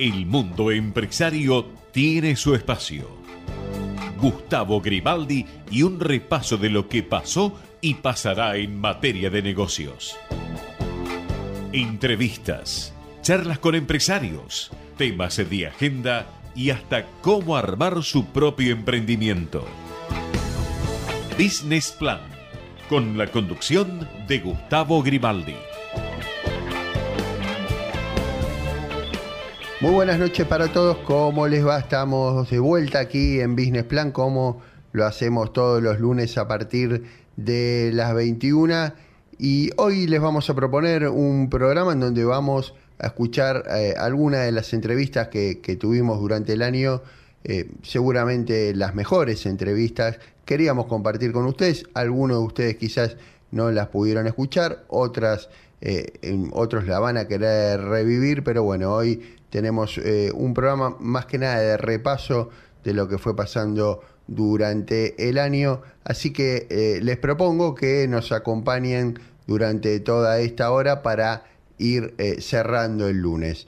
El mundo empresario tiene su espacio. Gustavo Grimaldi y un repaso de lo que pasó y pasará en materia de negocios. Entrevistas, charlas con empresarios, temas de agenda y hasta cómo armar su propio emprendimiento. Business Plan, con la conducción de Gustavo Grimaldi. Muy buenas noches para todos, ¿cómo les va? Estamos de vuelta aquí en Business Plan, como lo hacemos todos los lunes a partir de las 21. Y hoy les vamos a proponer un programa en donde vamos a escuchar eh, algunas de las entrevistas que, tuvimos durante el año, eh, seguramente las mejores entrevistas. Queríamos compartir con ustedes, algunos de ustedes quizás no las pudieron escuchar, otras, eh, otros la van a querer revivir, pero bueno, hoy tenemos eh, un programa más que nada de repaso de lo que fue pasando durante el año, así que eh, les propongo que nos acompañen durante toda esta hora para ir eh, cerrando el lunes.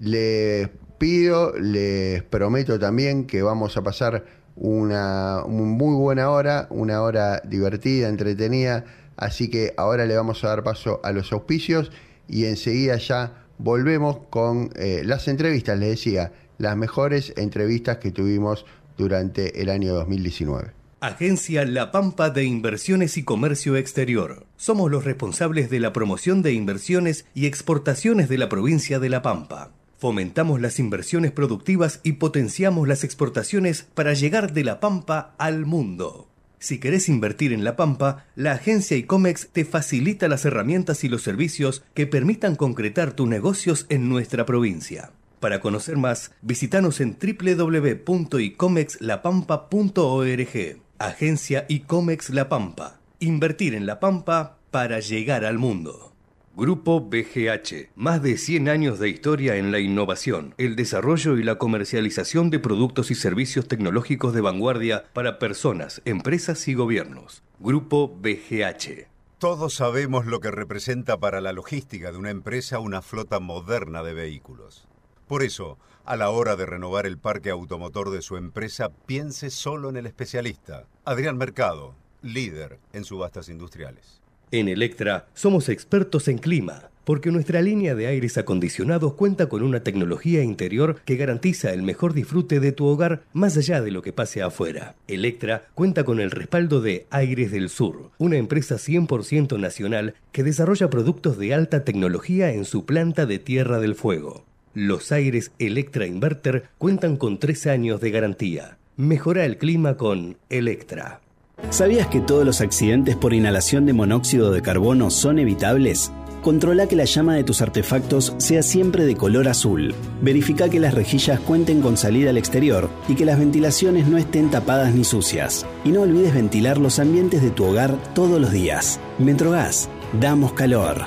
Les pido, les prometo también que vamos a pasar una muy buena hora, una hora divertida, entretenida, así que ahora le vamos a dar paso a los auspicios y enseguida ya volvemos con eh, las entrevistas, les decía, las mejores entrevistas que tuvimos durante el año 2019. Agencia La Pampa de Inversiones y Comercio Exterior. Somos los responsables de la promoción de inversiones y exportaciones de la provincia de La Pampa. Fomentamos las inversiones productivas y potenciamos las exportaciones para llegar de La Pampa al mundo. Si querés invertir en La Pampa, la agencia ICOMEX te facilita las herramientas y los servicios que permitan concretar tus negocios en nuestra provincia. Para conocer más, visitanos en www.icomexlapampa.org. Agencia ICOMEX La Pampa. Invertir en La Pampa para llegar al mundo. Grupo BGH. Más de 100 años de historia en la innovación, el desarrollo y la comercialización de productos y servicios tecnológicos de vanguardia para personas, empresas y gobiernos. Grupo BGH. Todos sabemos lo que representa para la logística de una empresa una flota moderna de vehículos. Por eso, a la hora de renovar el parque automotor de su empresa, piense solo en el especialista, Adrián Mercado, líder en subastas industriales. En Electra somos expertos en clima, porque nuestra línea de aires acondicionados cuenta con una tecnología interior que garantiza el mejor disfrute de tu hogar más allá de lo que pase afuera. Electra cuenta con el respaldo de Aires del Sur, una empresa 100% nacional que desarrolla productos de alta tecnología en su planta de Tierra del Fuego. Los aires Electra Inverter cuentan con tres años de garantía. Mejora el clima con Electra. ¿Sabías que todos los accidentes por inhalación de monóxido de carbono son evitables? Controla que la llama de tus artefactos sea siempre de color azul. Verifica que las rejillas cuenten con salida al exterior y que las ventilaciones no estén tapadas ni sucias. Y no olvides ventilar los ambientes de tu hogar todos los días. Metrogas, damos calor.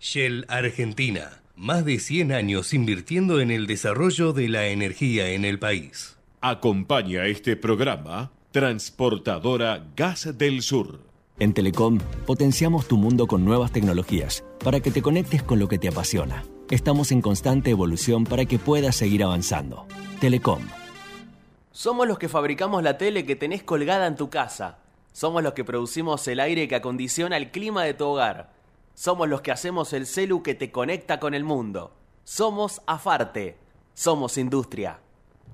Shell Argentina. Más de 100 años invirtiendo en el desarrollo de la energía en el país. Acompaña este programa Transportadora Gas del Sur. En Telecom potenciamos tu mundo con nuevas tecnologías para que te conectes con lo que te apasiona. Estamos en constante evolución para que puedas seguir avanzando. Telecom. Somos los que fabricamos la tele que tenés colgada en tu casa. Somos los que producimos el aire que acondiciona el clima de tu hogar. Somos los que hacemos el celu que te conecta con el mundo. Somos Afarte. Somos industria.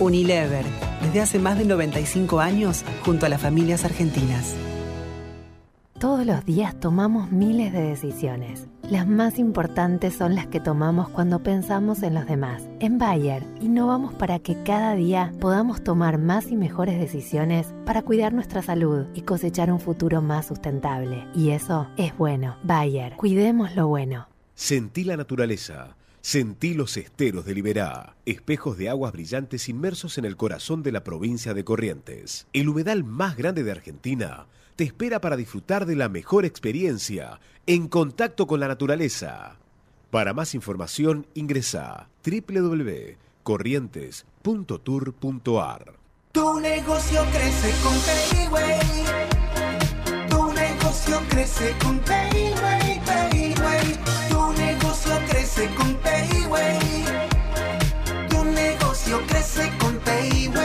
Unilever, desde hace más de 95 años, junto a las familias argentinas. Todos los días tomamos miles de decisiones. Las más importantes son las que tomamos cuando pensamos en los demás. En Bayer, innovamos para que cada día podamos tomar más y mejores decisiones para cuidar nuestra salud y cosechar un futuro más sustentable. Y eso es bueno. Bayer, cuidemos lo bueno. Sentí la naturaleza Sentí los esteros de Liberá, espejos de aguas brillantes inmersos en el corazón de la provincia de Corrientes. El humedal más grande de Argentina te espera para disfrutar de la mejor experiencia en contacto con la naturaleza. Para más información ingresa www.corrientes.tour.ar. Tu negocio crece con Payway. Tu negocio crece con Payway. Crece con Payway. Tu negocio crece con Payway.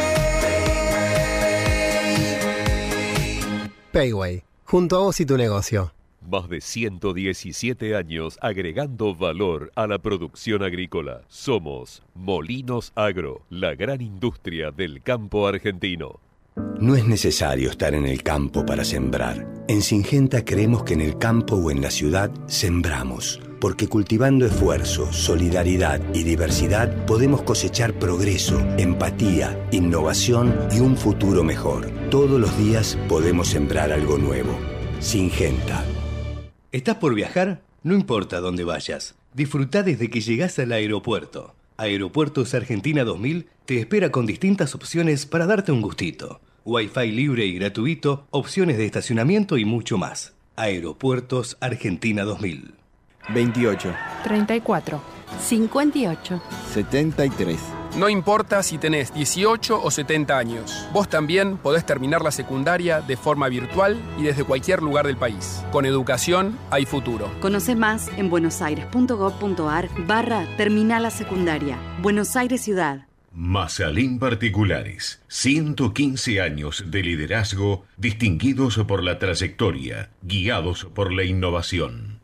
Payway, junto a vos y tu negocio. Más de 117 años agregando valor a la producción agrícola. Somos Molinos Agro, la gran industria del campo argentino. No es necesario estar en el campo para sembrar. En Singenta creemos que en el campo o en la ciudad sembramos, porque cultivando esfuerzo, solidaridad y diversidad podemos cosechar progreso, empatía, innovación y un futuro mejor. Todos los días podemos sembrar algo nuevo. Singenta. ¿Estás por viajar? No importa dónde vayas. Disfruta desde que llegás al aeropuerto. Aeropuertos Argentina 2000 te espera con distintas opciones para darte un gustito. Wi-Fi libre y gratuito, opciones de estacionamiento y mucho más. Aeropuertos Argentina 2000. 28, 34, 58. 73. No importa si tenés 18 o 70 años, vos también podés terminar la secundaria de forma virtual y desde cualquier lugar del país. Con educación hay futuro. Conoce más en buenosaires.gov.ar barra Terminal la Secundaria. Buenos Aires Ciudad. Mazalín Particulares. 115 años de liderazgo distinguidos por la trayectoria, guiados por la innovación.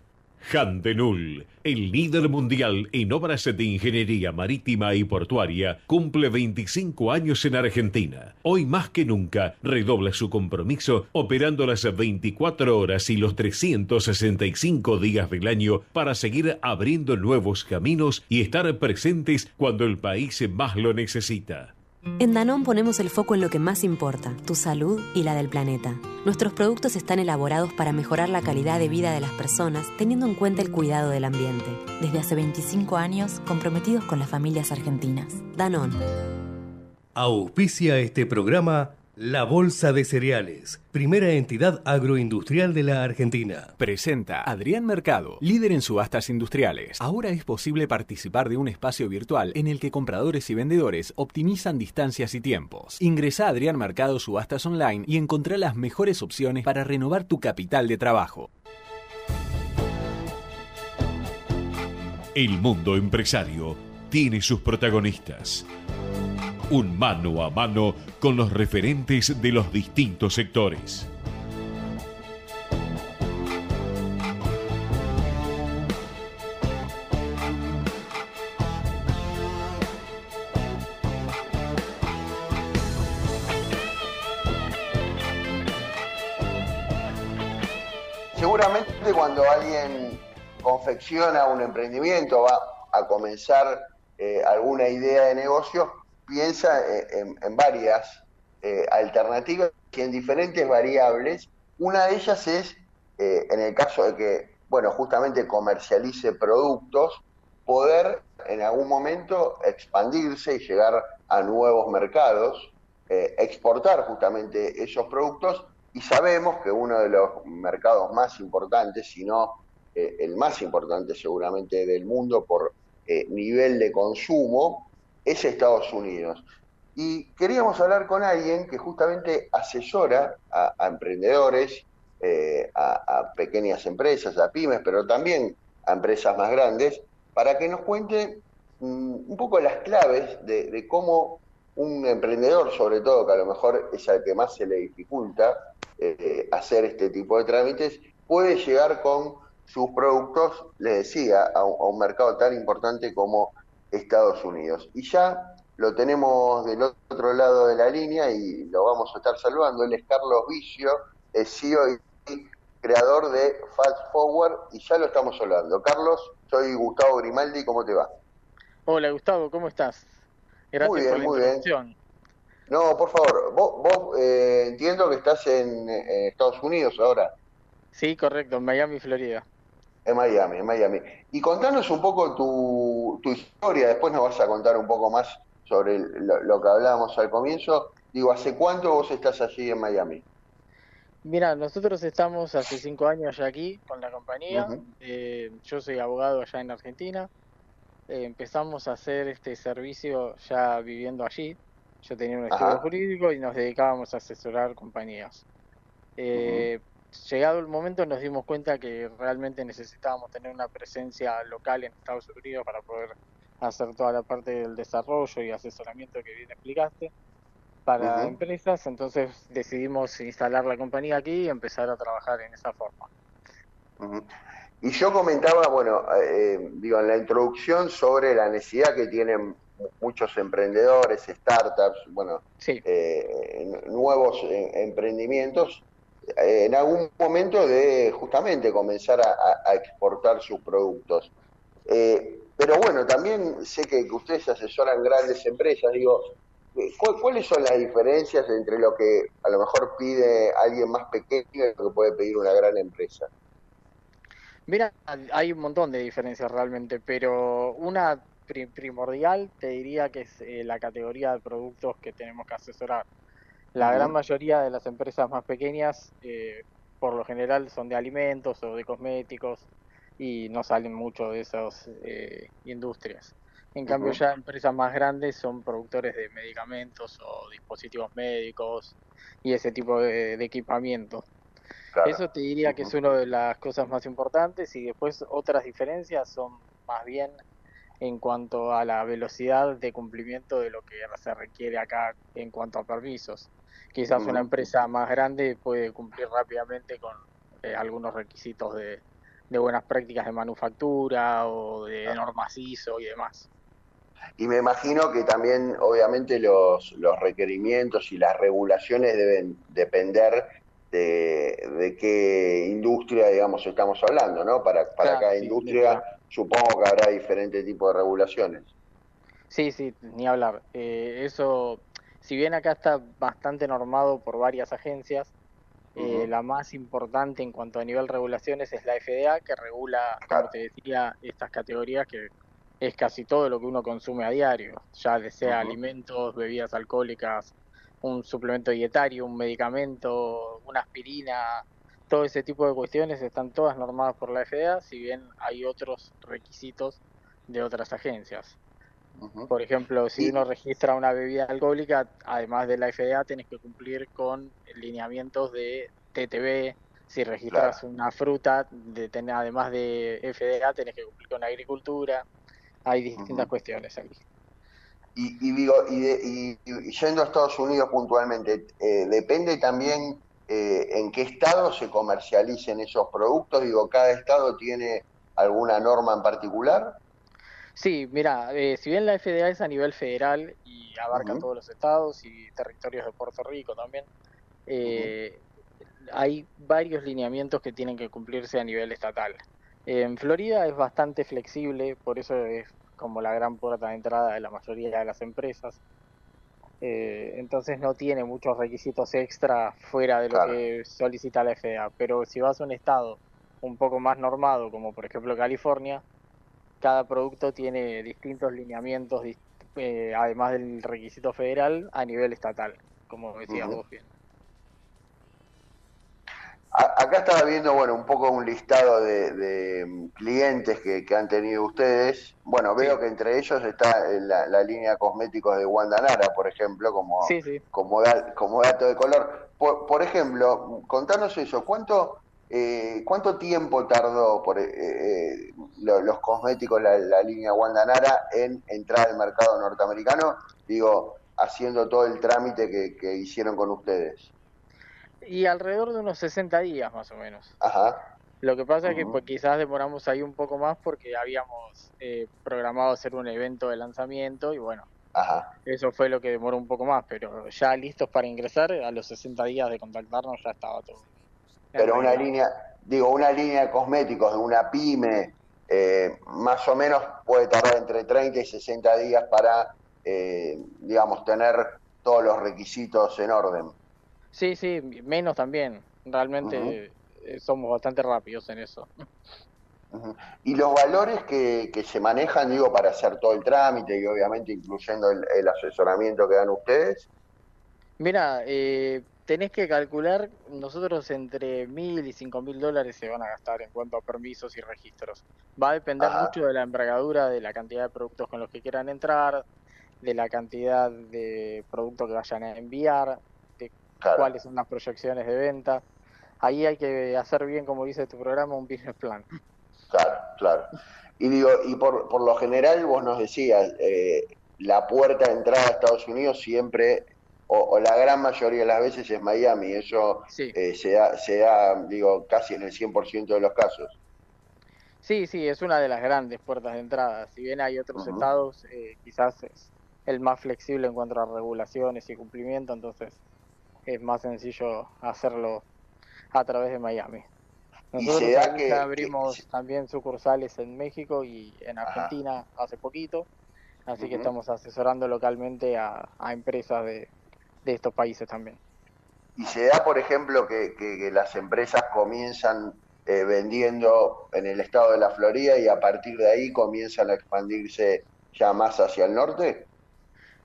Handenul, el líder mundial en obras de ingeniería marítima y portuaria, cumple 25 años en Argentina. Hoy más que nunca redobla su compromiso operando las 24 horas y los 365 días del año para seguir abriendo nuevos caminos y estar presentes cuando el país más lo necesita. En Danón ponemos el foco en lo que más importa, tu salud y la del planeta. Nuestros productos están elaborados para mejorar la calidad de vida de las personas teniendo en cuenta el cuidado del ambiente. Desde hace 25 años comprometidos con las familias argentinas. Danón. Auspicia este programa la Bolsa de Cereales, primera entidad agroindustrial de la Argentina. Presenta Adrián Mercado, líder en subastas industriales. Ahora es posible participar de un espacio virtual en el que compradores y vendedores optimizan distancias y tiempos. Ingresa a Adrián Mercado Subastas Online y encontrá las mejores opciones para renovar tu capital de trabajo. El mundo empresario tiene sus protagonistas. Un mano a mano con los referentes de los distintos sectores. Seguramente cuando alguien confecciona un emprendimiento, va a comenzar eh, alguna idea de negocio, piensa en, en varias eh, alternativas y en diferentes variables. Una de ellas es, eh, en el caso de que, bueno, justamente comercialice productos, poder en algún momento expandirse y llegar a nuevos mercados, eh, exportar justamente esos productos y sabemos que uno de los mercados más importantes, si no el más importante seguramente del mundo por nivel de consumo, es Estados Unidos. Y queríamos hablar con alguien que justamente asesora a, emprendedores, eh, a, pequeñas empresas, a pymes, pero también a empresas más grandes, para que nos cuente mm, un poco las claves de, cómo un emprendedor, sobre todo, que a lo mejor es al que más se le dificulta eh, hacer este tipo de trámites, puede llegar con sus productos, les decía, a un mercado tan importante como Estados Unidos. Y ya lo tenemos del otro lado de la línea y lo vamos a estar saludando. Él es Carlos Vicio, es CEO y creador de Fast Forward y ya lo estamos hablando. Carlos, soy Gustavo Grimaldi, ¿cómo te va? Hola Gustavo, ¿cómo estás? Gracias muy bien, por la muy introducción. Bien. No, por favor, vos, vos eh, entiendo que estás en, en, Estados Unidos ahora. Sí, correcto, en Miami, Florida. En Miami, en Miami. Y contanos un poco tu, tu historia, después nos vas a contar un poco más sobre lo, lo que hablábamos al comienzo. Digo, ¿hace cuánto vos estás allí en Miami? Mira, nosotros estamos hace cinco años ya aquí con la compañía. Eh, yo soy abogado allá en Argentina. Eh, empezamos a hacer este servicio ya viviendo allí. Yo tenía un estudio Ajá. jurídico y nos dedicábamos a asesorar compañías. Eh, Llegado el momento nos dimos cuenta que realmente necesitábamos tener una presencia local en Estados Unidos para poder hacer toda la parte del desarrollo y asesoramiento que bien explicaste para Ujú. empresas, entonces decidimos instalar la compañía aquí y empezar a trabajar en esa forma. Y yo comentaba, bueno, eh, digo, en la introducción sobre la necesidad que tienen muchos emprendedores, startups, bueno, eh, nuevos eh, emprendimientos, en algún momento de justamente comenzar a, exportar sus productos. Eh, pero bueno, también sé que, ustedes asesoran grandes empresas, digo, eh, ¿cu- ¿cuáles son las diferencias entre lo que a lo mejor pide alguien más pequeño y lo que puede pedir una gran empresa? Mira, hay un montón de diferencias realmente, pero una pri- primordial te diría que es eh, la categoría de productos que tenemos que asesorar. La gran mayoría de las empresas más pequeñas, eh, por lo general, son de alimentos o de cosméticos y no salen mucho de esas eh, industrias. En cambio, ya empresas más grandes son productores de medicamentos o dispositivos médicos y ese tipo de, de equipamiento. Claro. Eso te diría que es una de las cosas más importantes y después otras diferencias son más bien en cuanto a la velocidad de cumplimiento de lo que se requiere acá en cuanto a permisos. Quizás una empresa más grande puede cumplir rápidamente con eh, algunos requisitos de, de buenas prácticas de manufactura o de normas ISO y demás. Y me imagino que también, obviamente, los, los requerimientos y las regulaciones deben depender de, de qué industria, digamos, estamos hablando, ¿no? Para, para Claro, cada sí, industria, supongo que habrá diferentes tipos de regulaciones. Sí, sí, ni hablar. Eh, eso, si bien acá está bastante normado por varias agencias, eh, la más importante en cuanto a nivel regulaciones es la FDA, que regula, como te decía, estas categorías que es casi todo lo que uno consume a diario, ya sea alimentos, bebidas alcohólicas, un suplemento dietario, un medicamento, una aspirina, todo ese tipo de cuestiones están todas normadas por la FDA, si bien hay otros requisitos de otras agencias. Por ejemplo, si uno registra una bebida alcohólica, además de la FDA, tenés que cumplir con lineamientos de TTB. Si registras una fruta, de tener, además de FDA, tenés que cumplir con agricultura. Hay distintas cuestiones aquí. Y, y digo, y, de- y- y yendo a Estados Unidos puntualmente, eh, depende también eh, en qué estado se comercialicen esos productos. Digo, cada estado tiene alguna norma en particular. Sí, mira, eh, si bien la FDA es a nivel federal y abarca todos los estados y territorios de Puerto Rico también, eh, hay varios lineamientos que tienen que cumplirse a nivel estatal. En Florida es bastante flexible, por eso es como la gran puerta de entrada de la mayoría de las empresas. Eh, entonces no tiene muchos requisitos extra fuera de lo Claro. que solicita la FDA. Pero si vas a un estado un poco más normado, como por ejemplo California, cada producto tiene distintos lineamientos, eh, además del requisito federal, a nivel estatal, como decías vos bien. A- Acá estaba viendo, bueno, un poco un listado de, de, mm, clientes que, que han tenido ustedes. Bueno, veo que entre ellos está eh, la, la línea cosméticos de Wanda Nara, por ejemplo, como, Sí, sí. como, da- como dato de color. Por, por ejemplo, contanos eso, ¿cuánto, eh, cuánto tiempo tardó por, eh, eh, lo- los cosméticos, la, la línea Wanda Nara, en entrar al mercado norteamericano? Digo, haciendo todo el trámite que, que hicieron con ustedes. Y alrededor de unos 60 días más o menos. Ajá. Lo que pasa es que pues, quizás demoramos ahí un poco más porque habíamos eh, programado hacer un evento de lanzamiento y bueno, Ajá. eso fue lo que demoró un poco más, pero ya listos para ingresar, a los 60 días de contactarnos ya estaba todo. Pero una línea, digo, una línea de cosméticos de una pyme, eh, más o menos puede tardar entre 30 y 60 días para, eh, digamos, tener todos los requisitos en orden. Sí, sí, menos también. Realmente eh, somos bastante rápidos en eso. Y los valores que, que se manejan, digo, para hacer todo el trámite y obviamente incluyendo el, el asesoramiento que dan ustedes. Mira, eh, tenés que calcular, nosotros entre mil y cinco mil dólares se van a gastar en cuanto a permisos y registros. Va a depender Ajá. mucho de la envergadura, de la cantidad de productos con los que quieran entrar, de la cantidad de productos que vayan a enviar, Claro. cuáles son las proyecciones de venta. Ahí hay que hacer bien, como dice tu programa, un business plan. Claro, claro. Y digo, y por, por lo general vos nos decías, eh, la puerta de entrada a Estados Unidos siempre, o, o la gran mayoría de las veces es Miami. Eso eh, se, da, se da, digo, casi en el 100% de los casos. Sí, sí, es una de las grandes puertas de entrada. Si bien hay otros estados, eh, quizás es el más flexible en cuanto a regulaciones y cumplimiento, entonces es más sencillo hacerlo a través de Miami. Y Nosotros que- ya que- abrimos también sucursales en México y en Argentina hace poquito, así que estamos asesorando localmente a, a empresas de, de estos países también. Y se da, por ejemplo, que las empresas comienzan eh, vendiendo en el estado de la Florida y a partir de ahí comienzan a expandirse ya más hacia el norte.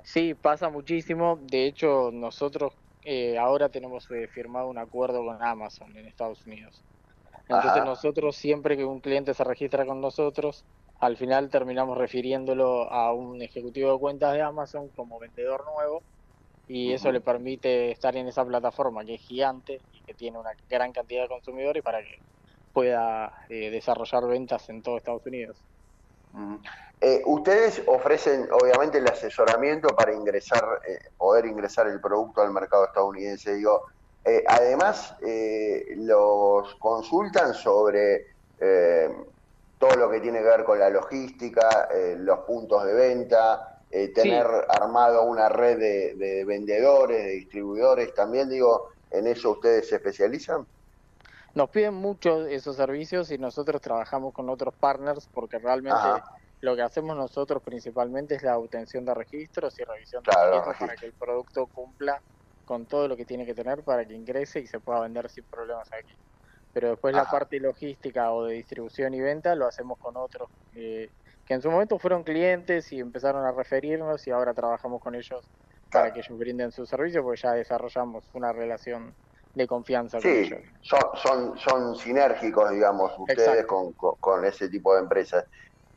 Sí, pasa muchísimo. De hecho, nosotros eh, ahora tenemos eh, firmado un acuerdo con Amazon en Estados Unidos. Entonces Ajá. nosotros siempre que un cliente se registra con nosotros, al final terminamos refiriéndolo a un ejecutivo de cuentas de Amazon como vendedor nuevo y eso le permite estar en esa plataforma que es gigante y que tiene una gran cantidad de consumidores para que pueda eh, desarrollar ventas en todo Estados Unidos. Eh, ustedes ofrecen, obviamente, el asesoramiento para ingresar, eh, poder ingresar el producto al mercado estadounidense. Digo, eh, además, eh, los consultan sobre eh, todo lo que tiene que ver con la logística, los puntos de venta, tener armado una red de, de vendedores, de distribuidores. También, digo, ¿en eso ustedes se especializan? Nos piden mucho esos servicios y nosotros trabajamos con otros partners porque realmente Ajá. lo que hacemos nosotros principalmente es la obtención de registros y revisión de Claro, registros para que el producto cumpla con todo lo que tiene que tener para que ingrese y se pueda vender sin problemas aquí. Pero después la parte logística o de distribución y venta lo hacemos con otros eh, que en su momento fueron clientes y empezaron a referirnos y ahora trabajamos con ellos para que ellos brinden su servicio porque ya desarrollamos una relación de confianza con Sí, son, son, son sinérgicos, digamos, ustedes con, con- con ese tipo de empresas.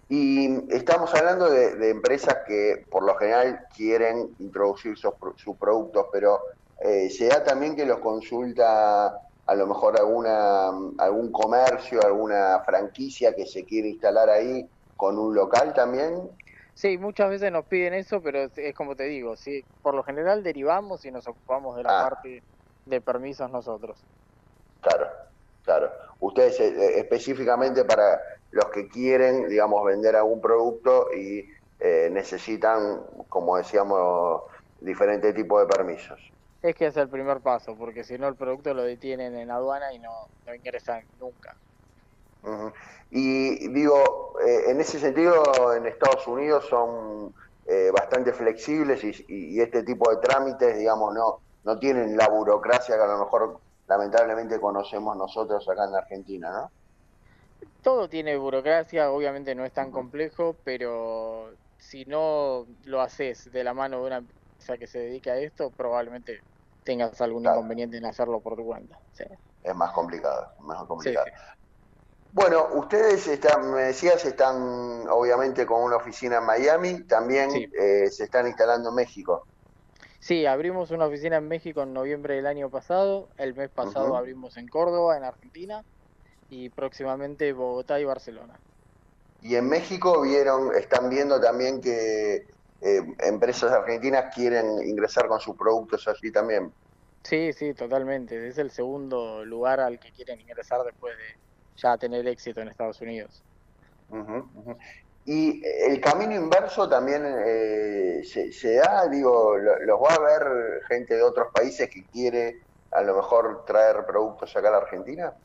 Y estamos hablando de, de empresas que por lo general quieren introducir sus, sus productos, pero eh, se da también que los consulta a lo mejor alguna, algún comercio, alguna franquicia que se quiere instalar ahí con un local también. Sí, muchas veces nos piden eso, pero es, es como te digo, sí, por lo general derivamos y nos ocupamos de la Ah. parte de permisos nosotros. Claro, claro. Ustedes eh, específicamente para los que quieren, digamos, vender algún producto y eh, necesitan, como decíamos, diferentes tipos de permisos. Es que es el primer paso, porque si no el producto lo detienen en aduana y no, no ingresan nunca. Y digo, eh, en ese sentido, en Estados Unidos son eh, bastante flexibles y este tipo de trámites, digamos, no, no tienen la burocracia que a lo mejor lamentablemente conocemos nosotros acá en Argentina, ¿no? Todo tiene burocracia, obviamente no es tan complejo, pero si no lo haces de la mano de una empresa que se dedica a esto, probablemente tengas algún inconveniente en hacerlo por tu cuenta. Sí. Es más complicado, es más complicado. Bueno, ustedes están, me decías, están obviamente con una oficina en Miami, también eh, se están instalando en México. Sí, abrimos una oficina en México en noviembre del año pasado, el mes pasado abrimos en Córdoba, en Argentina, y próximamente Bogotá y Barcelona. Y en México vieron, están viendo también que eh, empresas argentinas quieren ingresar con sus productos allí también. Sí, sí, totalmente. Es el segundo lugar al que quieren ingresar después de ya tener éxito en Estados Unidos. Ujú. Y el camino inverso también eh, se, se da, digo, lo- los va a ver gente de otros países que quiere a lo mejor traer productos acá a la Argentina.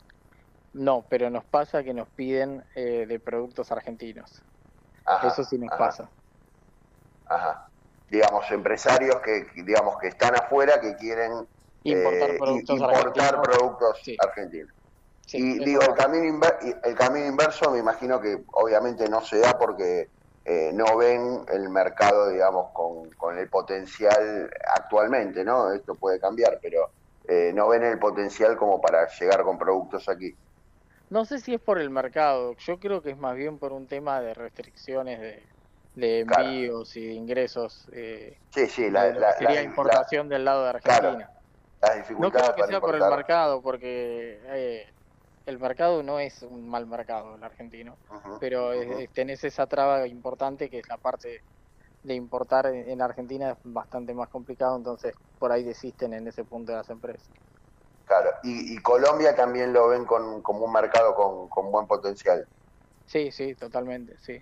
No, pero nos pasa que nos piden eh, de productos argentinos. Ajá, Eso sí nos ajá. pasa. Ajá. Digamos, empresarios que, digamos, que están afuera que quieren Importar eh, productos importar argentinos. productos argentinos. Y digo, el camino, el camino inverso me imagino que obviamente no se da porque eh, no ven el mercado, digamos, con, con, el potencial actualmente, ¿no? Esto puede cambiar, pero eh, no ven el potencial como para llegar con productos aquí. No sé si es por el mercado, yo creo que es más bien por un tema de restricciones de, de envíos y de ingresos. Eh, sí, sí, la, sería importación del lado de Argentina. no creo que sea por el mercado, porque eh, el mercado no es un mal mercado el argentino, pero tenés esa traba importante que es la parte de importar en, Argentina es bastante más complicado, entonces por ahí desisten en ese punto de las empresas. Claro, y, Colombia también lo ven con, como un mercado con, con buen potencial. Sí, sí, totalmente, sí.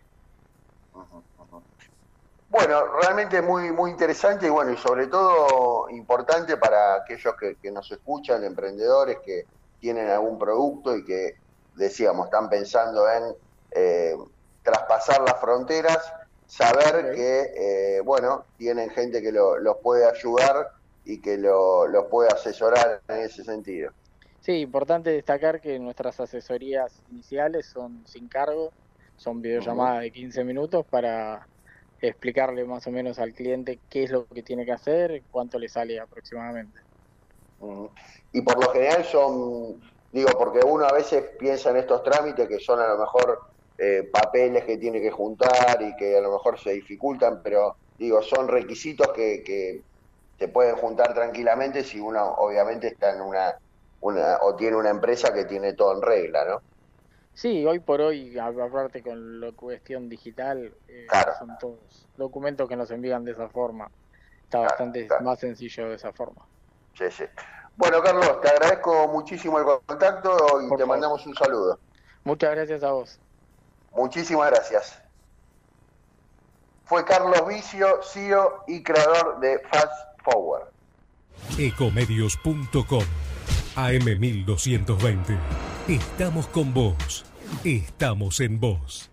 Bueno, realmente muy muy interesante y bueno, y sobre todo importante para aquellos que, que nos escuchan, emprendedores que, tienen algún producto y que, decíamos, están pensando en eh, traspasar las fronteras, saber que, eh, bueno, tienen gente que los puede ayudar y que los lo puede asesorar en ese sentido. Sí, importante destacar que nuestras asesorías iniciales son sin cargo, son videollamadas de 15 minutos para explicarle más o menos al cliente qué es lo que tiene que hacer, cuánto le sale aproximadamente y por lo general son, digo, porque uno a veces piensa en estos trámites que son a lo mejor eh, papeles que tiene que juntar y que a lo mejor se dificultan, pero digo, son requisitos que, que se pueden juntar tranquilamente si uno obviamente está en una, una o tiene una empresa que tiene todo en regla, ¿no? Sí, hoy por hoy, aparte con la cuestión digital, eh, son todos documentos que nos envían de esa forma. Está bastante más sencillo de esa forma. Sí, sí. Bueno, Carlos, te agradezco muchísimo el contacto y te mandamos un saludo. Muchas gracias a vos. Muchísimas gracias. Fue Carlos Vicio, CEO y creador de Fast Forward. Ecomedios.com AM1220. Estamos con vos. Estamos en vos.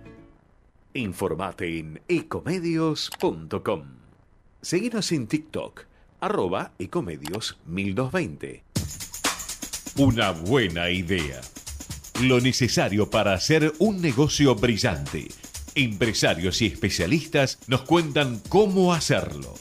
Informate en ecomedios.com. Seguinos en TikTok, arroba ecomedios 1220. Una buena idea. Lo necesario para hacer un negocio brillante. Empresarios y especialistas nos cuentan cómo hacerlo.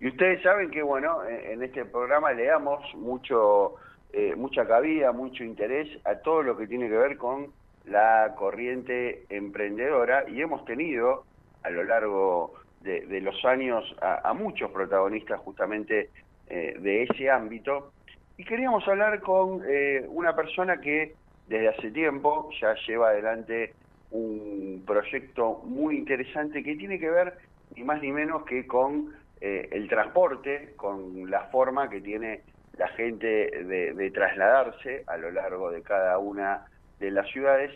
Y ustedes saben que, bueno, en este programa le damos mucho eh, mucha cabida, mucho interés a todo lo que tiene que ver con la corriente emprendedora y hemos tenido a lo largo de, los años a, muchos protagonistas justamente eh, de ese ámbito. Y queríamos hablar con eh, una persona que desde hace tiempo ya lleva adelante un proyecto muy interesante que tiene que ver ni más ni menos que con el transporte, con la forma que tiene la gente de, trasladarse a lo largo de cada una de las ciudades,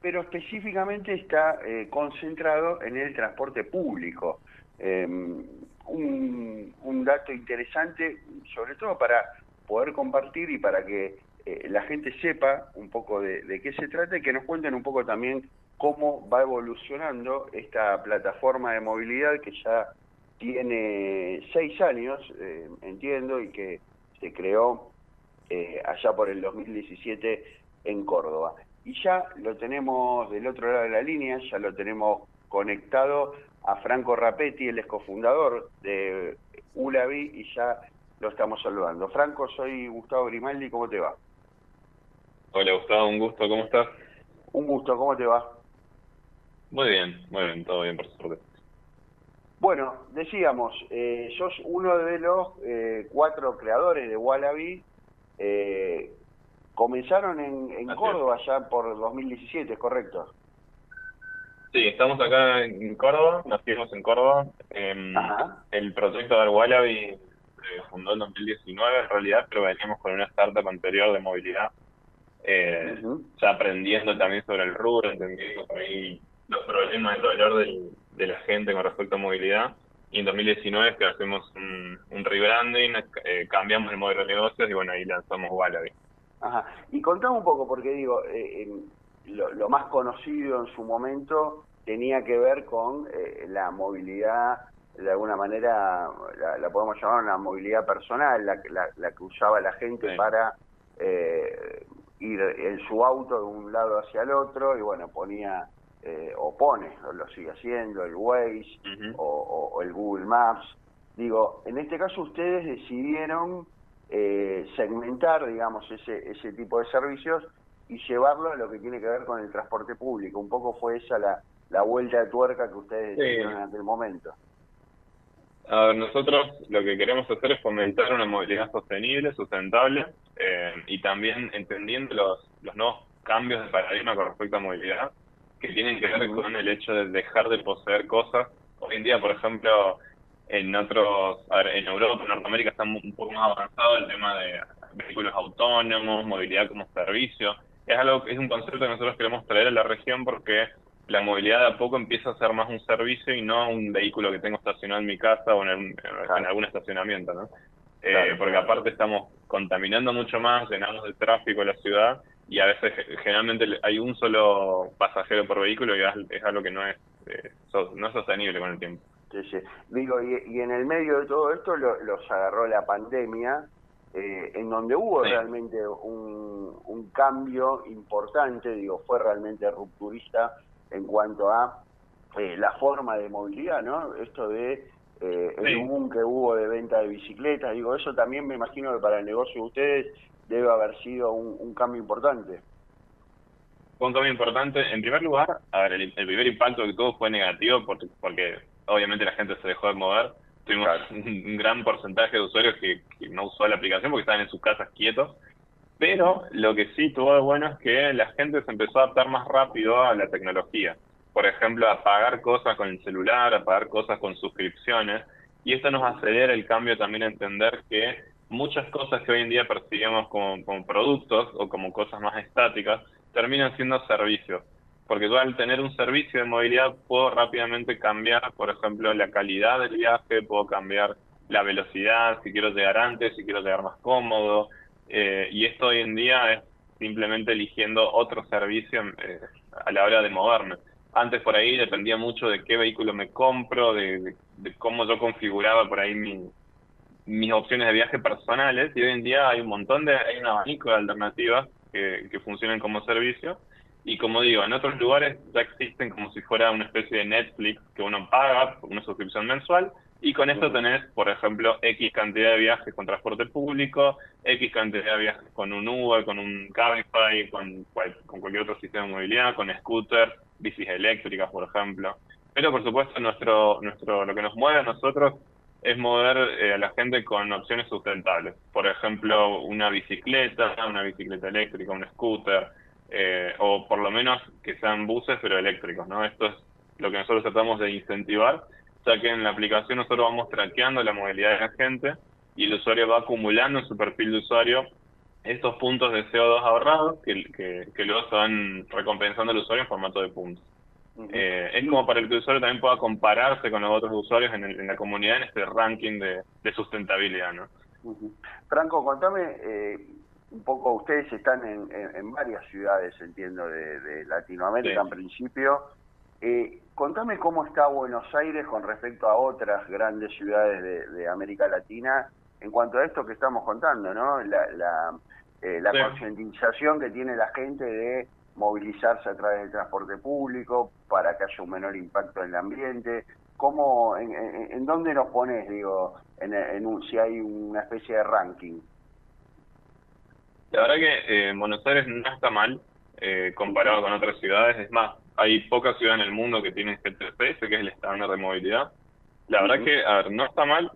pero específicamente está eh, concentrado en el transporte público. Em, un, dato interesante, sobre todo para poder compartir y para que eh, la gente sepa un poco de, qué se trata y que nos cuenten un poco también cómo va evolucionando esta plataforma de movilidad que ya tiene seis años, eh, entiendo, y que se creó eh, allá por el 2017 en Córdoba. Y ya lo tenemos del otro lado de la línea, ya lo tenemos conectado a Franco Rapetti, el cofundador de ULAVI, y ya lo estamos saludando. Franco, soy Gustavo Grimaldi, ¿cómo te va? Hola Gustavo, un gusto, ¿cómo estás? Un gusto, ¿cómo te va? Muy bien, muy bien, todo bien por suerte. Bueno, decíamos, eh, sos uno de los eh, cuatro creadores de Wallaby. Eh, comenzaron en, Córdoba ya por 2017, ¿correcto? Sí, estamos acá en Córdoba, nacimos en Córdoba. Em, el proyecto de Wallaby se fundó en 2019 en realidad, pero veníamos con una startup anterior de movilidad, eh, ya aprendiendo también sobre el rubro, entendiendo por ahí los problemas, el dolor del, de la gente con respecto a movilidad. Y en 2019 es que hacemos un, un rebranding, eh, cambiamos el modelo de negocios y bueno, ahí lanzamos Wallaby. Ajá. Y contame un poco, porque digo, eh, lo, lo, más conocido en su momento tenía que ver con eh, la movilidad, de alguna manera la, podemos llamar una movilidad personal, la, la, que usaba la gente para eh, ir en su auto de un lado hacia el otro y bueno, ponía eh, o pone, o lo sigue haciendo, el Waze o, el Google Maps. Digo, en este caso ustedes decidieron eh, segmentar, digamos, ese, ese tipo de servicios y llevarlo a lo que tiene que ver con el transporte público. Un poco fue esa la, la vuelta de tuerca que ustedes decidieron en aquel momento. A ver, nosotros lo que queremos hacer es fomentar una movilidad sostenible, sustentable eh, y también entendiendo los, los nuevos cambios de paradigma con respecto a movilidad que tienen que ver con el hecho de dejar de poseer cosas. Hoy en día, por ejemplo, en otros, a ver, en Europa, en Norteamérica está un poco más avanzado el tema de vehículos autónomos, movilidad como servicio. Es algo, es un concepto que nosotros queremos traer a la región porque la movilidad de a poco empieza a ser más un servicio y no un vehículo que tengo estacionado en mi casa o en, algún estacionamiento, ¿no? Eh, porque aparte estamos contaminando mucho más, llenamos de tráfico la ciudad y a veces generalmente hay un solo pasajero por vehículo y es algo que no es eh, no es sostenible con el tiempo. Sí, sí. Digo, y, en el medio de todo esto los agarró la pandemia, eh, en donde hubo realmente un, un cambio importante, digo, fue realmente rupturista en cuanto a eh, la forma de movilidad, ¿no? Esto de eh, el boom que hubo de venta de bicicletas, digo, eso también me imagino que para el negocio de ustedes debe haber sido un, cambio importante. Fue un cambio importante. En primer lugar, a ver, el, primer impacto de todo fue negativo porque, porque obviamente la gente se dejó de mover. Tuvimos un, gran porcentaje de usuarios que, no usó la aplicación porque estaban en sus casas quietos. Pero lo que sí tuvo de bueno es que la gente se empezó a adaptar más rápido a la tecnología. Por ejemplo, a pagar cosas con el celular, a pagar cosas con suscripciones. Y esto nos acelera el cambio también a entender que muchas cosas que hoy en día percibimos como, productos o como cosas más estáticas terminan siendo servicios. Porque yo al tener un servicio de movilidad puedo rápidamente cambiar, por ejemplo, la calidad del viaje, puedo cambiar la velocidad, si quiero llegar antes, si quiero llegar más cómodo. Eh, y esto hoy en día es simplemente eligiendo otro servicio eh, a la hora de moverme. Antes por ahí dependía mucho de qué vehículo me compro, de cómo yo configuraba por ahí mi, mis opciones de viaje personales y hoy en día hay un montón de, hay un abanico de alternativas que, que funcionan como servicio y como digo, en otros lugares ya existen como si fuera una especie de Netflix que uno paga por una suscripción mensual y con esto tenés, por ejemplo, X cantidad de viajes con transporte público, X cantidad de viajes con un Uber, con un Cabify, con, con cualquier otro sistema de movilidad, con scooter, bicis eléctricas, por ejemplo. Pero por supuesto nuestro, nuestro, lo que nos mueve a nosotros es mover eh, a la gente con opciones sustentables. Por ejemplo, una bicicleta, una bicicleta eléctrica, un scooter, eh, o por lo menos que sean buses pero eléctricos, ¿no? Esto es lo que nosotros tratamos de incentivar, ya que en la aplicación nosotros vamos traqueando la movilidad de la gente y el usuario va acumulando en su perfil de usuario estos puntos de CO2 ahorrados que, que, que luego se van recompensando al usuario en formato de puntos. Eh, es como para que el usuario también pueda compararse con los otros usuarios en, la comunidad en este ranking de, sustentabilidad, ¿no? Franco, contame eh, un poco, ustedes están en, varias ciudades, entiendo, de, Latinoamérica en principio. Eh, contame cómo está Buenos Aires con respecto a otras grandes ciudades de, América Latina en cuanto a esto que estamos contando, ¿no? La, la, eh, la concientización que tiene la gente de movilizarse a través del transporte público para que haya un menor impacto en el ambiente. ¿Cómo, en, en, dónde nos pones, digo, en, en un, si hay una especie de ranking? La verdad que eh, Buenos Aires no está mal eh, comparado con otras ciudades. Es más, hay pocas ciudades en el mundo que tienen GTP, que es el estándar de movilidad. La verdad que, a ver, no está mal,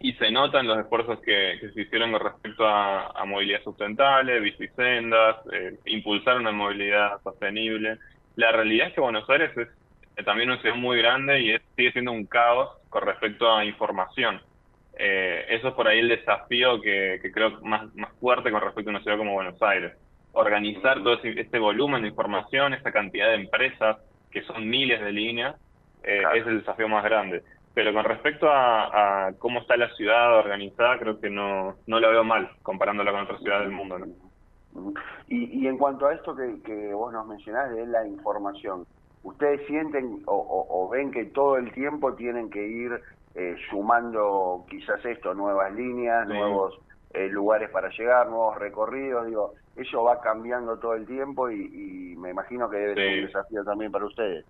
y se notan los esfuerzos que, se hicieron con respecto a, movilidad sustentable, bicisendas, eh, impulsar una movilidad sostenible. La realidad es que Buenos Aires es eh, también una ciudad muy grande y es, sigue siendo un caos con respecto a información. Eh, eso es por ahí el desafío que, que creo más, más fuerte con respecto a una ciudad como Buenos Aires. Organizar todo ese, este volumen de información, esa cantidad de empresas, que son miles de líneas, eh, es el desafío más grande. Pero con respecto a, a, cómo está la ciudad organizada, creo que no, no la veo mal comparándola con otras ciudades del mundo. ¿no? Y, y en cuanto a esto que, que vos nos mencionás de la información, ¿ustedes sienten o, o, o ven que todo el tiempo tienen que ir eh, sumando quizás esto, nuevas líneas, Sí. nuevos eh, lugares para llegar, nuevos recorridos? Digo, eso va cambiando todo el tiempo y, y me imagino que debe ser un desafío también para ustedes.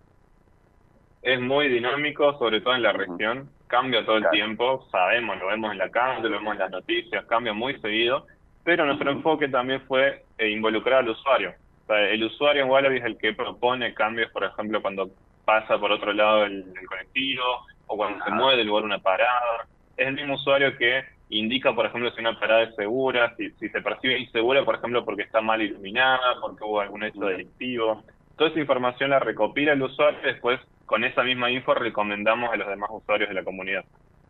Es muy dinámico, sobre todo en la región, cambia todo el tiempo, sabemos, lo vemos en la calle, lo vemos en las noticias, cambia muy seguido, pero nuestro enfoque también fue eh, involucrar al usuario. O sea, el usuario en Wallaby es el que propone cambios, por ejemplo, cuando pasa por otro lado el, el colectivo o cuando se mueve del lugar una parada. Es el mismo usuario que indica, por ejemplo, si una parada es segura, si, si se percibe insegura, por ejemplo, porque está mal iluminada, porque hubo algún hecho delictivo. Toda esa información la recopila el usuario y después con esa misma info recomendamos a los demás usuarios de la comunidad.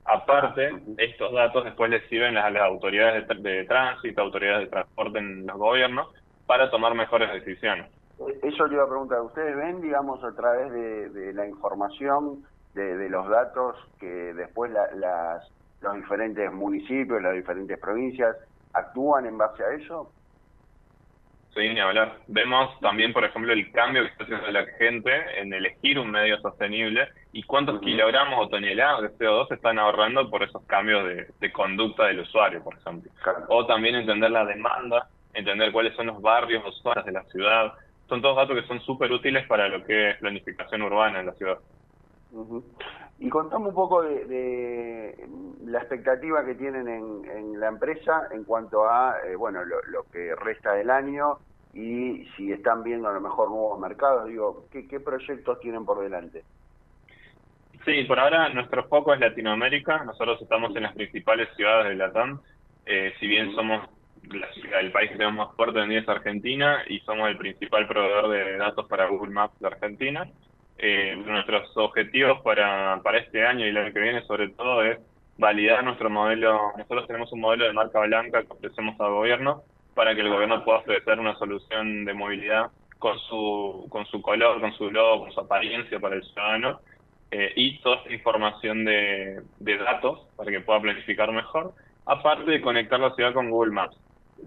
Aparte, estos datos después les sirven a las autoridades de, tr- de tránsito, autoridades de transporte en los gobiernos, para tomar mejores decisiones. Eso le iba a preguntar, ¿ustedes ven, digamos, a través de, de la información, de, de los datos que después la- las, los diferentes municipios, las diferentes provincias actúan en base a eso? Sí, ni hablar. Vemos también, por ejemplo, el cambio que está haciendo la gente en elegir un medio sostenible y cuántos kilogramos o toneladas de CO2 se están ahorrando por esos cambios de, de conducta del usuario, por ejemplo. O también entender la demanda, entender cuáles son los barrios o zonas de la ciudad. Son todos datos que son súper útiles para lo que es planificación urbana en la ciudad. Ujú. Y contame un poco de, de la expectativa que tienen en, en la empresa en cuanto a, eh, bueno, lo, lo que resta del año y si están viendo a lo mejor nuevos mercados. Digo, ¿qué, qué proyectos tienen por delante? Sí, por ahora nuestro foco es Latinoamérica. Nosotros estamos en las principales ciudades de Latam. Eh, si bien somos la el país que tenemos más fuerte en día es Argentina y somos el principal proveedor de datos para Google Maps de Argentina. Eh, nuestros objetivos para, para este año y el año que viene sobre todo es validar nuestro modelo. Nosotros tenemos un modelo de marca blanca que ofrecemos al gobierno para que el gobierno pueda ofrecer una solución de movilidad con su, con su color, con su logo, con su apariencia para el ciudadano eh, y toda esta información de, de datos para que pueda planificar mejor, aparte de conectar la ciudad con Google Maps.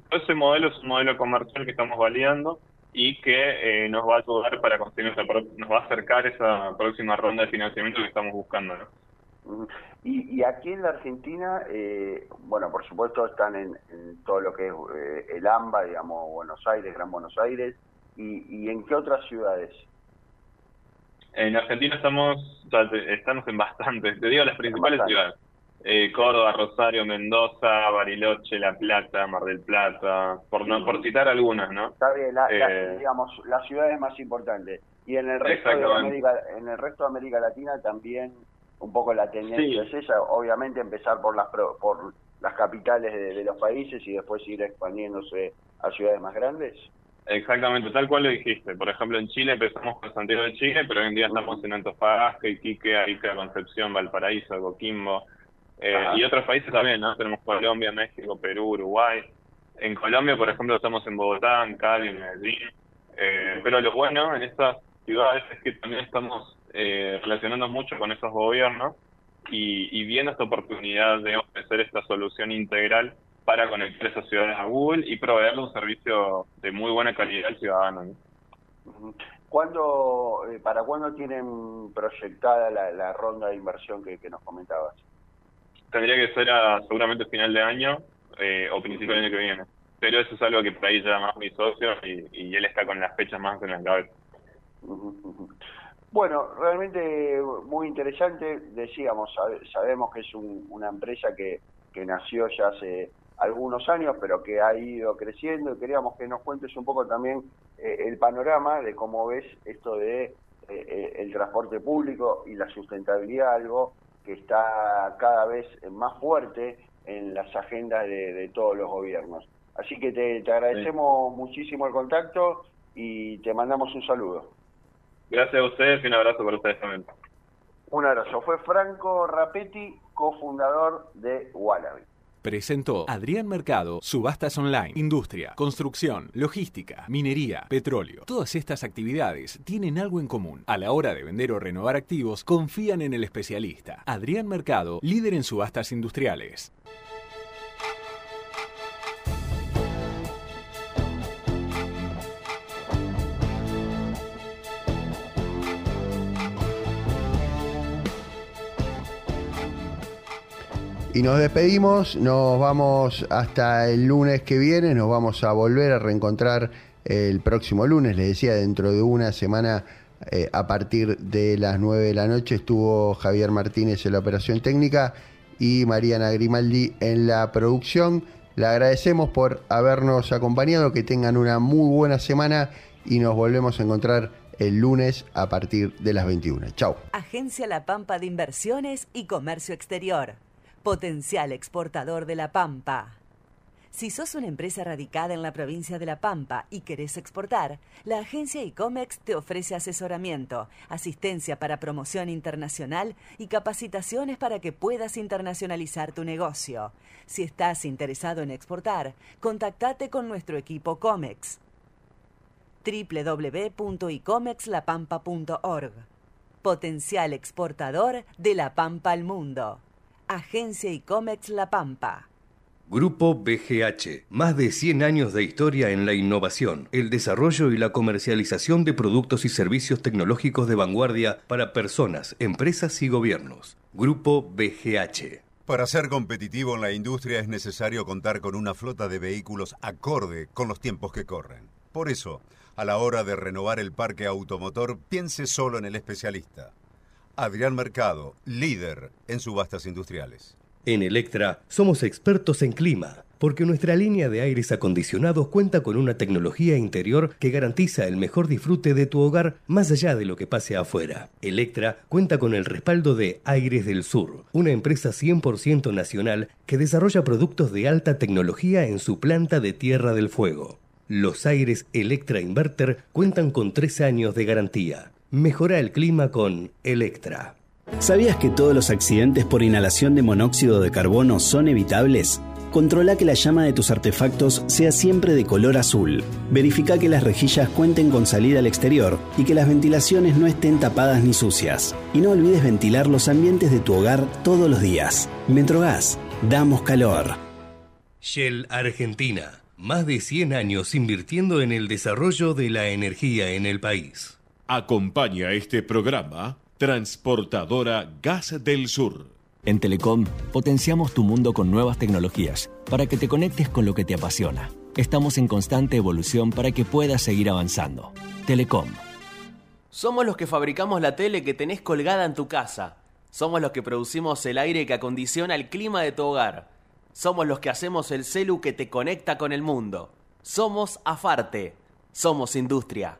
Todo ese modelo es un modelo comercial que estamos validando y que eh, nos va a ayudar para conseguir nos va a acercar esa próxima ronda de financiamiento que estamos buscando. ¿no? Y, y aquí en la Argentina, eh, bueno, por supuesto están en, en todo lo que es eh, el AMBA, digamos, Buenos Aires, Gran Buenos Aires, y, y en qué otras ciudades? En Argentina estamos, o sea, estamos en bastantes, te digo las principales ciudades. Eh, Córdoba, Rosario, Mendoza, Bariloche, La Plata, Mar del Plata, por no por citar algunas, ¿no? Está bien, la- la- Eh, digamos, las ciudades más importantes. Y en el resto de. América, en el resto de América Latina también un poco la tendencia Sí. es esa, obviamente empezar por las por las capitales de, de los países y después ir expandiéndose a ciudades más grandes. Exactamente, tal cual lo dijiste. Por ejemplo, en Chile empezamos con Santiago de Chile, pero hoy en día estamos en Antofagasta, Iquique, Arica, Concepción, Valparaíso, Coquimbo, eh, y otros países también, ¿no? Tenemos Colombia, México, Perú, Uruguay. En Colombia, por ejemplo, estamos en Bogotá, en Cali, en Medellín. Eh, pero lo bueno en estas ciudades es que también estamos eh, relacionando mucho con esos gobiernos y, y viendo esta oportunidad de ofrecer esta solución integral para conectar esas ciudades a Google y proveerle un servicio de muy buena calidad al ciudadano. ¿no? ¿Cuándo, eh, ¿Para cuándo tienen proyectada la, la ronda de inversión que, que nos comentabas? Tendría que ser a seguramente final de año eh, o principio del año que viene. Pero eso es algo que por ahí más mi socio y, y él está con las fechas más en la cabeza. Bueno, realmente muy interesante. Decíamos, sabe- sabemos que es un- una empresa que, que nació ya hace algunos años, pero que ha ido creciendo y queríamos que nos cuentes un poco también eh, el panorama de cómo ves esto de eh, eh, el transporte público y la sustentabilidad, algo que está cada vez más fuerte en las agendas de, de todos los gobiernos. Así que te, te agradecemos muchísimo el contacto y te mandamos un saludo. Gracias a ustedes y un abrazo para ustedes también. Un abrazo. Fue Franco Rapetti, cofundador de Wallaby. Presentó Adrián Mercado, subastas online, industria, construcción, logística, minería, petróleo. Todas estas actividades tienen algo en común. A la hora de vender o renovar activos, confían en el especialista. Adrián Mercado, líder en subastas industriales. Y nos despedimos, nos vamos hasta el lunes que viene, nos vamos a volver a reencontrar el próximo lunes, les decía, dentro de una semana eh, a partir de las 9 de la noche estuvo Javier Martínez en la operación técnica y Mariana Grimaldi en la producción. Le agradecemos por habernos acompañado, que tengan una muy buena semana y nos volvemos a encontrar el lunes a partir de las 21. Chao. Agencia La Pampa de Inversiones y Comercio Exterior. Potencial exportador de La Pampa. Si sos una empresa radicada en la provincia de La Pampa y querés exportar, la agencia ICOMEX te ofrece asesoramiento, asistencia para promoción internacional y capacitaciones para que puedas internacionalizar tu negocio. Si estás interesado en exportar, contactate con nuestro equipo COMEX www.icomexlapampa.org Potencial exportador de La Pampa al mundo. Agencia ICOMEX La Pampa. Grupo BGH. Más de 100 años de historia en la innovación, el desarrollo y la comercialización de productos y servicios tecnológicos de vanguardia para personas, empresas y gobiernos. Grupo BGH. Para ser competitivo en la industria es necesario contar con una flota de vehículos acorde con los tiempos que corren. Por eso, a la hora de renovar el parque automotor, piense solo en el especialista. Adrián Mercado, líder en subastas industriales. En Electra somos expertos en clima, porque nuestra línea de aires acondicionados cuenta con una tecnología interior que garantiza el mejor disfrute de tu hogar más allá de lo que pase afuera. Electra cuenta con el respaldo de Aires del Sur, una empresa 100% nacional que desarrolla productos de alta tecnología en su planta de Tierra del Fuego. Los aires Electra Inverter cuentan con tres años de garantía. Mejora el clima con Electra. ¿Sabías que todos los accidentes por inhalación de monóxido de carbono son evitables? Controla que la llama de tus artefactos sea siempre de color azul. Verifica que las rejillas cuenten con salida al exterior y que las ventilaciones no estén tapadas ni sucias. Y no olvides ventilar los ambientes de tu hogar todos los días. Metrogas, damos calor. Shell Argentina. Más de 100 años invirtiendo en el desarrollo de la energía en el país. Acompaña este programa Transportadora Gas del Sur. En Telecom potenciamos tu mundo con nuevas tecnologías para que te conectes con lo que te apasiona. Estamos en constante evolución para que puedas seguir avanzando. Telecom. Somos los que fabricamos la tele que tenés colgada en tu casa. Somos los que producimos el aire que acondiciona el clima de tu hogar. Somos los que hacemos el celu que te conecta con el mundo. Somos Afarte. Somos industria.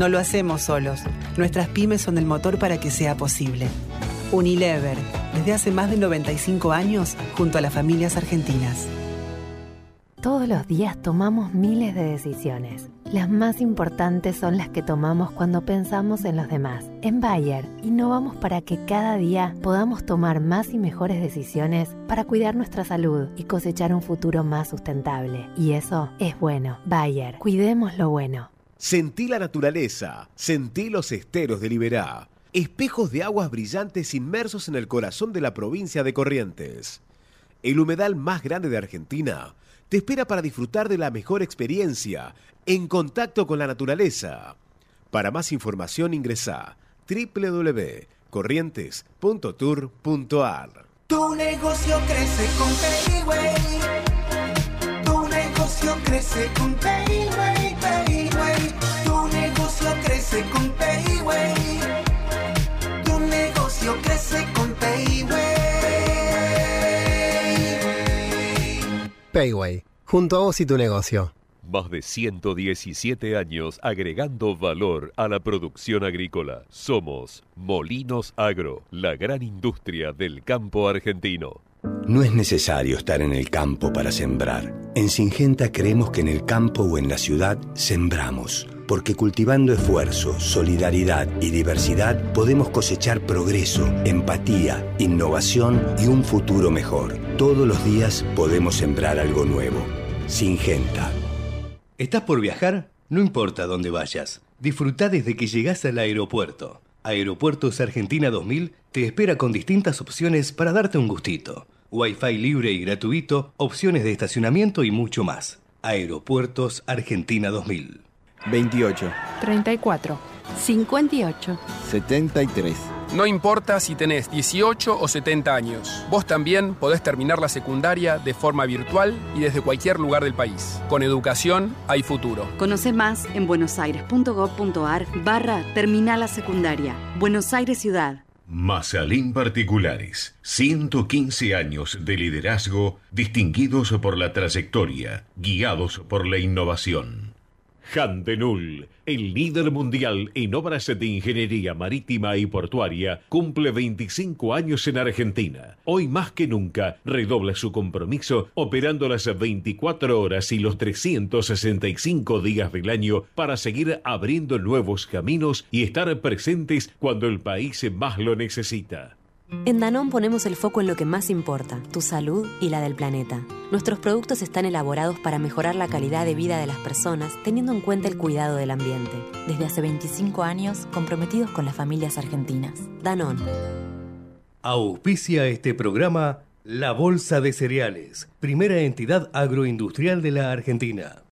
No lo hacemos solos. Nuestras pymes son el motor para que sea posible. Unilever, desde hace más de 95 años, junto a las familias argentinas. Todos los días tomamos miles de decisiones. Las más importantes son las que tomamos cuando pensamos en los demás. En Bayer, innovamos para que cada día podamos tomar más y mejores decisiones para cuidar nuestra salud y cosechar un futuro más sustentable. Y eso es bueno. Bayer, cuidemos lo bueno. Sentí la naturaleza, sentí los esteros de Liberá. Espejos de aguas brillantes inmersos en el corazón de la provincia de Corrientes. El humedal más grande de Argentina te espera para disfrutar de la mejor experiencia en contacto con la naturaleza. Para más información ingresa www.corrientes.tour.ar. Tu negocio crece con Payway. Tu negocio crece con Payway. Payway, junto a vos y tu negocio. Más de 117 años agregando valor a la producción agrícola. Somos Molinos Agro, la gran industria del campo argentino. No es necesario estar en el campo para sembrar. En Singenta creemos que en el campo o en la ciudad sembramos, porque cultivando esfuerzo, solidaridad y diversidad podemos cosechar progreso, empatía, innovación y un futuro mejor. Todos los días podemos sembrar algo nuevo. Singenta. ¿Estás por viajar? No importa dónde vayas. Disfruta desde que llegás al aeropuerto. Aeropuertos Argentina 2000 te espera con distintas opciones para darte un gustito. Wi-Fi libre y gratuito, opciones de estacionamiento y mucho más. Aeropuertos Argentina 2000. 28, 34, 58. 73. No importa si tenés 18 o 70 años, vos también podés terminar la secundaria de forma virtual y desde cualquier lugar del país. Con educación hay futuro. Conoce más en buenosaires.gov.ar barra Terminal la Secundaria. Buenos Aires Ciudad. Masalín Particulares. 115 años de liderazgo distinguidos por la trayectoria, guiados por la innovación. Handenul, el líder mundial en obras de ingeniería marítima y portuaria, cumple 25 años en Argentina. Hoy más que nunca redobla su compromiso operando las 24 horas y los 365 días del año para seguir abriendo nuevos caminos y estar presentes cuando el país más lo necesita. En Danón ponemos el foco en lo que más importa, tu salud y la del planeta. Nuestros productos están elaborados para mejorar la calidad de vida de las personas teniendo en cuenta el cuidado del ambiente. Desde hace 25 años comprometidos con las familias argentinas. Danón. Auspicia este programa La Bolsa de Cereales, primera entidad agroindustrial de la Argentina.